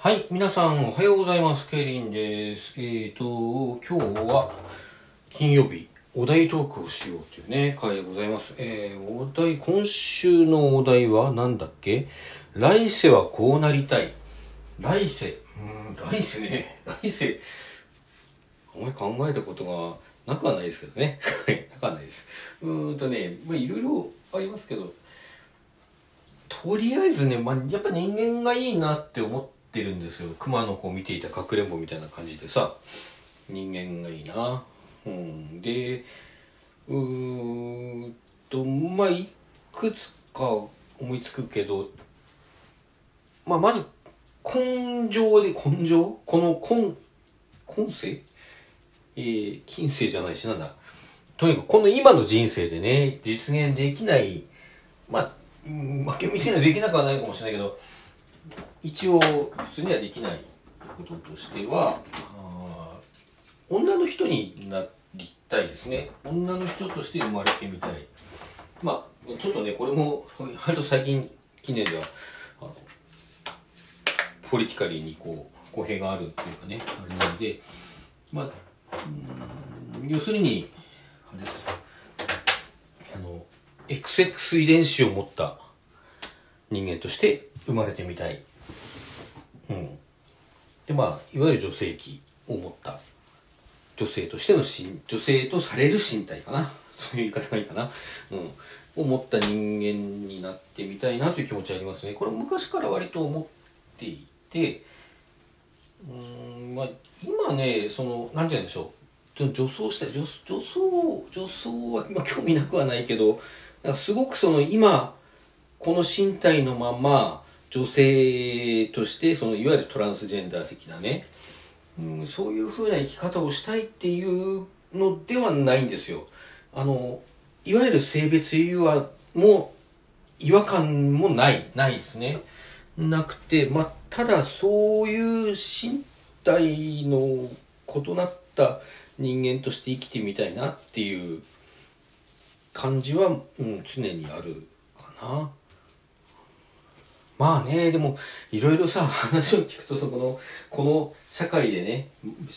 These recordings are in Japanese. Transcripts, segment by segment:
はい、皆さんおはようございます。ケイリンです。えーと、今日は金曜日、お題トークをしようというね、回でございます。えー、お題、今週のお題は何だっけ？来世はこうなりたい。来世、うん、来世ね、来世、あんまり考えたことがなくはないですけどね。はい、なくはないです。うーんとね、まあいろいろありますけど、とりあえずね、まあ、やっぱ人間がいいなって思っててるんですよ熊の子を見ていたかくれんぼみたいな感じでさ人間がいいな。うん。でうーんとまあいくつか思いつくけどまあまず根性で根性？この根今世えー、近世じゃないしなんだ？とにかくこの今の人生でね実現できないまあ負け見せにはできなくはないかもしれないけど一応普通にはできないこととしては女の人になりたいですね。女の人として生まれてみたい。まあちょっとねこれも割と最近近年ではあのポリティカリーにこう語弊があるっていうかねあれなのでまあ要するにあれです。あの XX 遺伝子を持った人間として生まれてみたい。うん。で、まあ、いわゆる女性器を持った女性としての身、女性とされる身体かな。そういう言い方がいいかな。うん。を持った人間になってみたいなという気持ちありますね。これ昔から割と思っていて、うん、まあ、今ね、その、なんて言うんでしょう。女装した女女装女装は、まあ、興味なくはないけどなんかすごくその今この身体のまま女性としてそのいわゆるトランスジェンダー的なね、うん、そういう風な生き方をしたいっていうのではないんですよあのいわゆる性別融和も違和感もないないですねなくてまあただそういう身体の異なった人間として生きてみたいなっていう感じは、うん、常にあるかな。まあね、でも、いろいろさ、話を聞くと、そこの、この社会でね、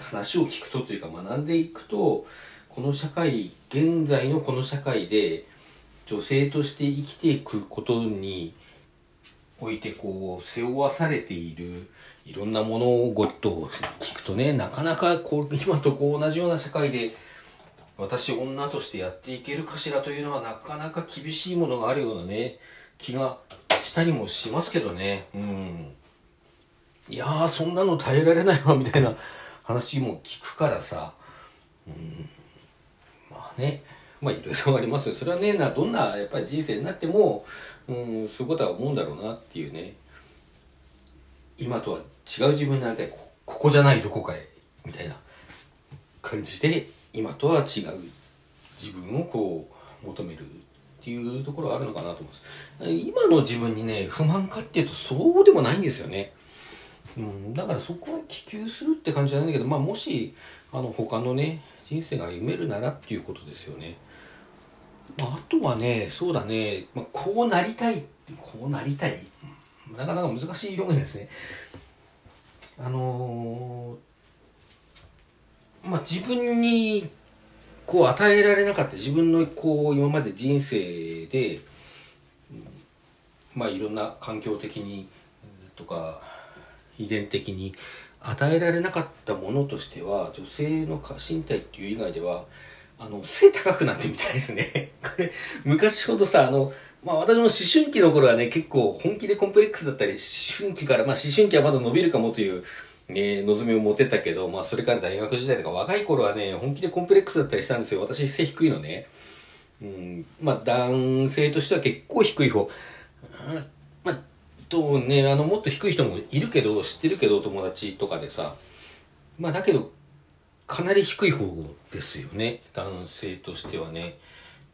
話を聞くとというか学んでいくと、この社会、現在のこの社会で、女性として生きていくことにおいて、こう、背負わされている、いろんな物事をごっと聞くとね、なかなかこう、今とこう同じような社会で、私女としてやっていけるかしらというのはなかなか厳しいものがあるようなね、気がしたりもしますけどね。うん。いやー、そんなの耐えられないわ、みたいな話も聞くからさ。うん。まあね。まあいろいろありますよ。それはね、などんなやっぱり人生になっても、うん、そういうことは思うんだろうなっていうね。今とは違う自分になりたい。こここじゃないどこかへ。みたいな感じで、今とは違う自分をこう求めるっていうところがあるのかなと思います。今の自分にね不満かっていうとそうでもないんですよね、うん、だからそこは希求するって感じじゃないんだけどまあもしあの他のね人生が歩めるならっていうことですよね、まあ、あとはねそうだね、まあ、こうなりたいこうなりたい。なかなか難しい表現ですね。あのーまあ、自分にこう与えられなかった自分のこう今まで人生で、まあ、いろんな環境的にとか遺伝的に与えられなかったものとしては女性の身体っていう以外ではあの背高くなってみたいですね。これ昔ほどさあのまあ私も思春期の頃はね結構本気でコンプレックスだったり思春期からまあ思春期はまだ伸びるかもというね、望みを持てたけど、まあ、それから大学時代とか若い頃はね、本気でコンプレックスだったりしたんですよ。私、背低いのね。うん、まあ、男性としては結構低い方。まあ、とね、あの、もっと低い人もいるけど、知ってるけど、友達とかでさ。まあ、だけど、かなり低い方ですよね。男性としてはね。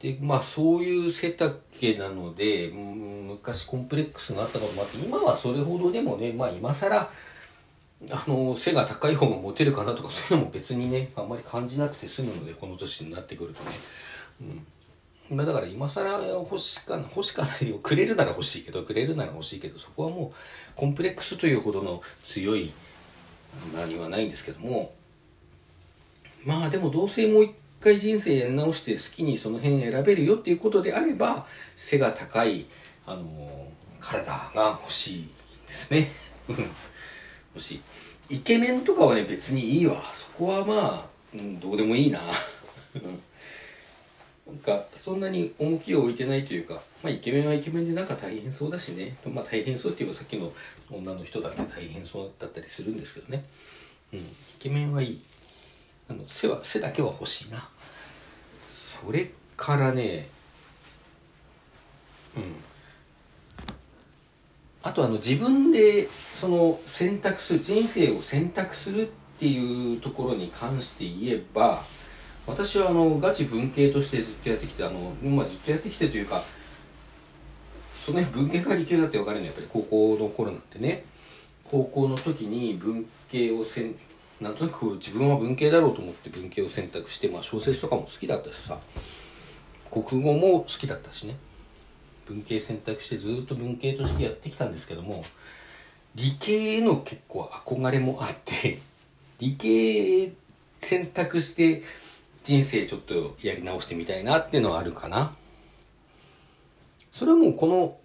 で、まあ、そういう背丈なので、うん昔コンプレックスがあったこともあって、今はそれほどでもね、まあ、今更、あの背が高い方がモテるかなとかそういうのも別にねあんまり感じなくて済むのでこの年になってくるとね、うん、まあだから今更欲しかな欲しかないよ。くれるなら欲しいけどくれるなら欲しいけどそこはもうコンプレックスというほどの強い何はないんですけども。まあでもどうせもう一回人生やり直して好きにその辺選べるよっていうことであれば背が高いあの体が欲しいですね。欲しいイケメンとかはね別にいいわ。そこはまあ、うん、どうでもいいな。なんかそんなに重きを置いてないというか、まあ、イケメンはイケメンでなんか大変そうだしね、まあ、大変そうって言えばさっきの女の人だって大変そうだったりするんですけどね、うん、イケメンはいい。あの背は背だけは欲しいな。それからねうん。あとあの自分でその選択する人生を選択するっていうところに関して言えば私はあのガチ文系としてずっとやってきてあの、まあ、ずっとやってきてというかその辺文系か理系だって分かるのはやっぱり高校の頃なんてね。高校の時に文系をせんなんとなく自分は文系だろうと思って文系を選択して、まあ、小説とかも好きだったしさ。国語も好きだったしね。文系選択してずっと文系としてやってきたんですけども理系への結構憧れもあって 理系選択して人生ちょっとやり直してみたいなっていうのはあるかな。それはもうこの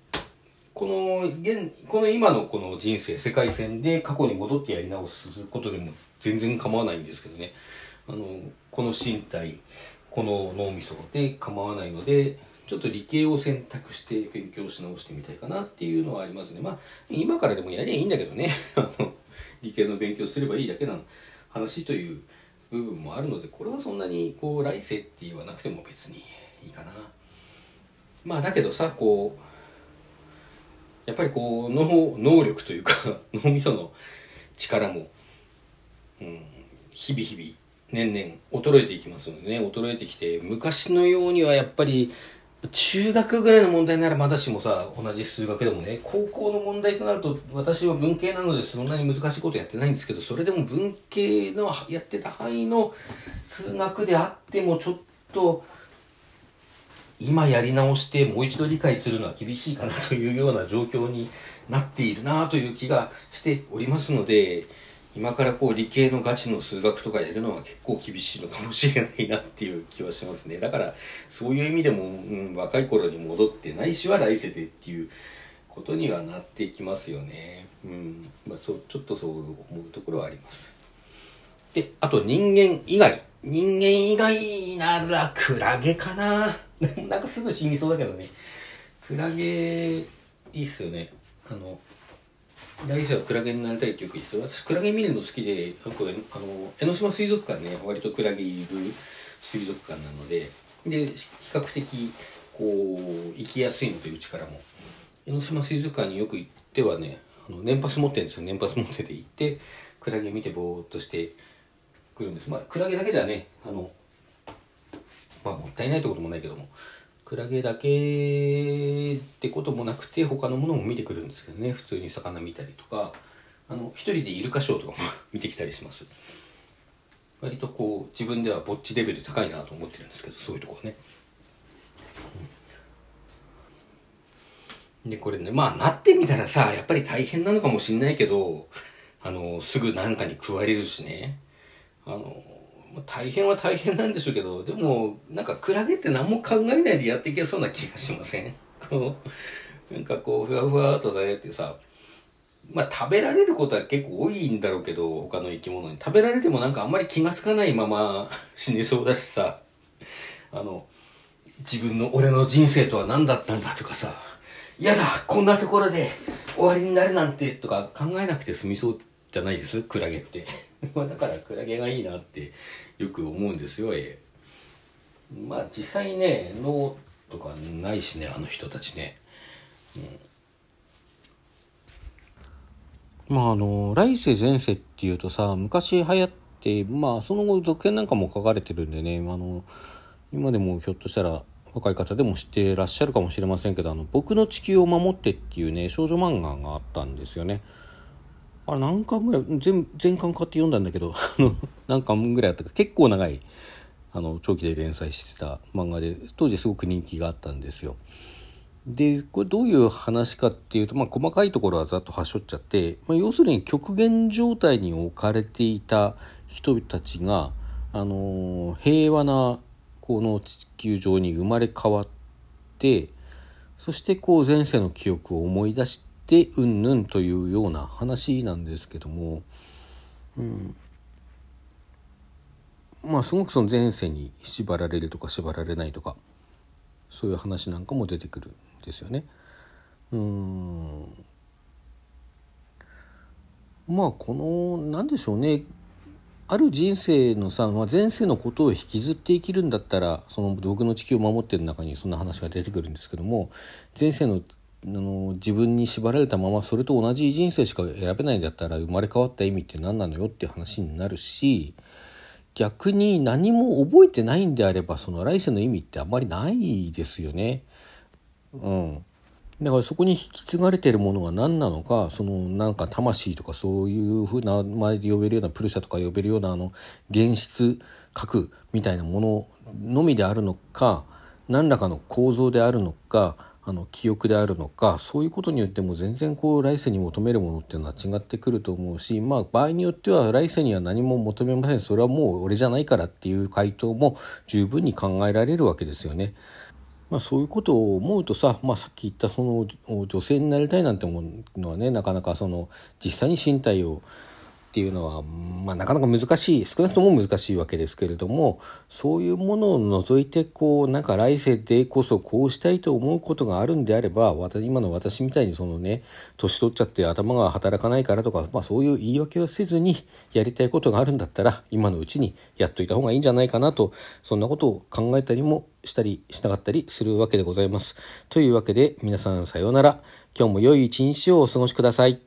この現この今のこの人生世界線で過去に戻ってやり直すことでも全然構わないんですけどね。あのこの身体この脳みそで構わないのでちょっと理系を選択して勉強し直してみたいかなっていうのはありますね。まあ今からでもやりゃいいんだけどね。理系の勉強すればいいだけの話という部分もあるのでこれはそんなにこう来世って言わなくても別にいいかな。まあだけどさこうやっぱりこう脳能力というか 脳みその力も、うん、日々日々年々衰えていきますのでね衰えてきて昔のようにはやっぱり中学ぐらいの問題ならまだしもさ同じ数学でもね高校の問題となると私は文系なのでそんなに難しいことやってないんですけどそれでも文系のやってた範囲の数学であってもちょっと今やり直してもう一度理解するのは厳しいかなというような状況になっているなという気がしておりますので今からこう理系のガチの数学とかやるのは結構厳しいのかもしれないなっていう気はしますね。だからそういう意味でも、うん、若い頃に戻ってないしは来世でっていうことにはなってきますよね。うん。まあそうちょっとそう思うところはあります。であと人間以外。人間以外ならクラゲかな。なんかすぐ死にそうだけどね。クラゲいいっすよね。あの来世はクラゲになりたいってよく言って私クラゲ見るの好きであの江ノ島水族館ね割とクラゲいる水族館なので。で比較的こう行きやすいのでうちからも。江ノ島水族館によく行ってはねあの年パス持ってるんですよ。年パス持ってて行ってクラゲ見てぼーっとしてくるんです。まあクラゲだけじゃねあのまあもったいないってこともないけども。クラゲだけってこともなくて他のものも見てくるんですけどね。普通に魚見たりとか。あの一人でイルカショーとかも 見てきたりします。割とこう自分ではぼっちレベル高いなと思ってるんですけどそういうとこはね、でこれねまあなってみたらさやっぱり大変なのかもしんないけどあのすぐ何かに食われるしね。あの大変は大変なんでしょうけどでもなんかクラゲって何も考えないでやっていけそうな気がしません？こうなんかこうふわふわっとさってさまあ食べられることは結構多いんだろうけど他の生き物に。食べられてもなんかあんまり気が付かないまま 死ねそうだしさあの自分の俺の人生とは何だったんだとかさ嫌だこんなところで終わりになるなんてとか考えなくて済みそうじゃないです？クラゲって。だからクラゲがいいなってよく思うんですよ、え、まあ実際ね脳とかないしねあの人たちね、うん、まああの来世前世っていうとさ昔流行ってまあその後続編なんかも書かれてるんでねあの今でもひょっとしたら若い方でも知ってらっしゃるかもしれませんけど「あの僕の地球を守って」っていうね少女漫画があったんですよね。あれ何巻ぐらい全全巻買って読んだんだけど 何巻ぐらいあったか結構長いあの長期で連載してた漫画で当時すごく人気があったんですよ。でこれどういう話かっていうと、まあ、細かいところはざっとはしょっちゃって、まあ、要するに極限状態に置かれていた人たちが、あの、平和なこの地球上に生まれ変わってそしてこう前世の記憶を思い出してうんぬんというような話なんですけども、うん、まあすごくその前世に縛られるとか縛られないとかそういう話なんかも出てくるんですよね。うん。まあこの何でしょうね。ある人生のさ、まあ、前世のことを引きずって生きるんだったらその僕の地球を守ってる中にそんな話が出てくるんですけども前世のあの自分に縛られたままそれと同じ人生しか選べないんだったら生まれ変わった意味って何なのよっていう話になるし逆に何も覚えてないんであればその来世の意味ってあんまりないですよね。うん、だからそこに引き継がれているものが何なのかそのなんか魂とかそういうふうな名前で呼べるようなプルシャとか呼べるようなあの原質核みたいなもののみであるのか何らかの構造であるのかあの記憶であるのかそういうことによっても全然こう来世に求めるものっていうのは違ってくると思うしまあ場合によっては来世には何も求めませんそれはもう俺じゃないからっていう回答も十分に考えられるわけですよね。まあ、そういうことを思うとさ、まあ、さっき言ったその女性になりたいなんて思うのはねなかなかその実際に身体をっていうのは、まあ、なかなか難しい少なくとも難しいわけですけれどもそういうものを除いてこうなんか来世でこそこうしたいと思うことがあるんであれば今の私みたいにそのね年取っちゃって頭が働かないからとか、まあ、そういう言い訳をせずにやりたいことがあるんだったら今のうちにやっといた方がいいんじゃないかなとそんなことを考えたりもしたりしなかったりするわけでございます。というわけで皆さんさようなら。今日も良い一日をお過ごしください。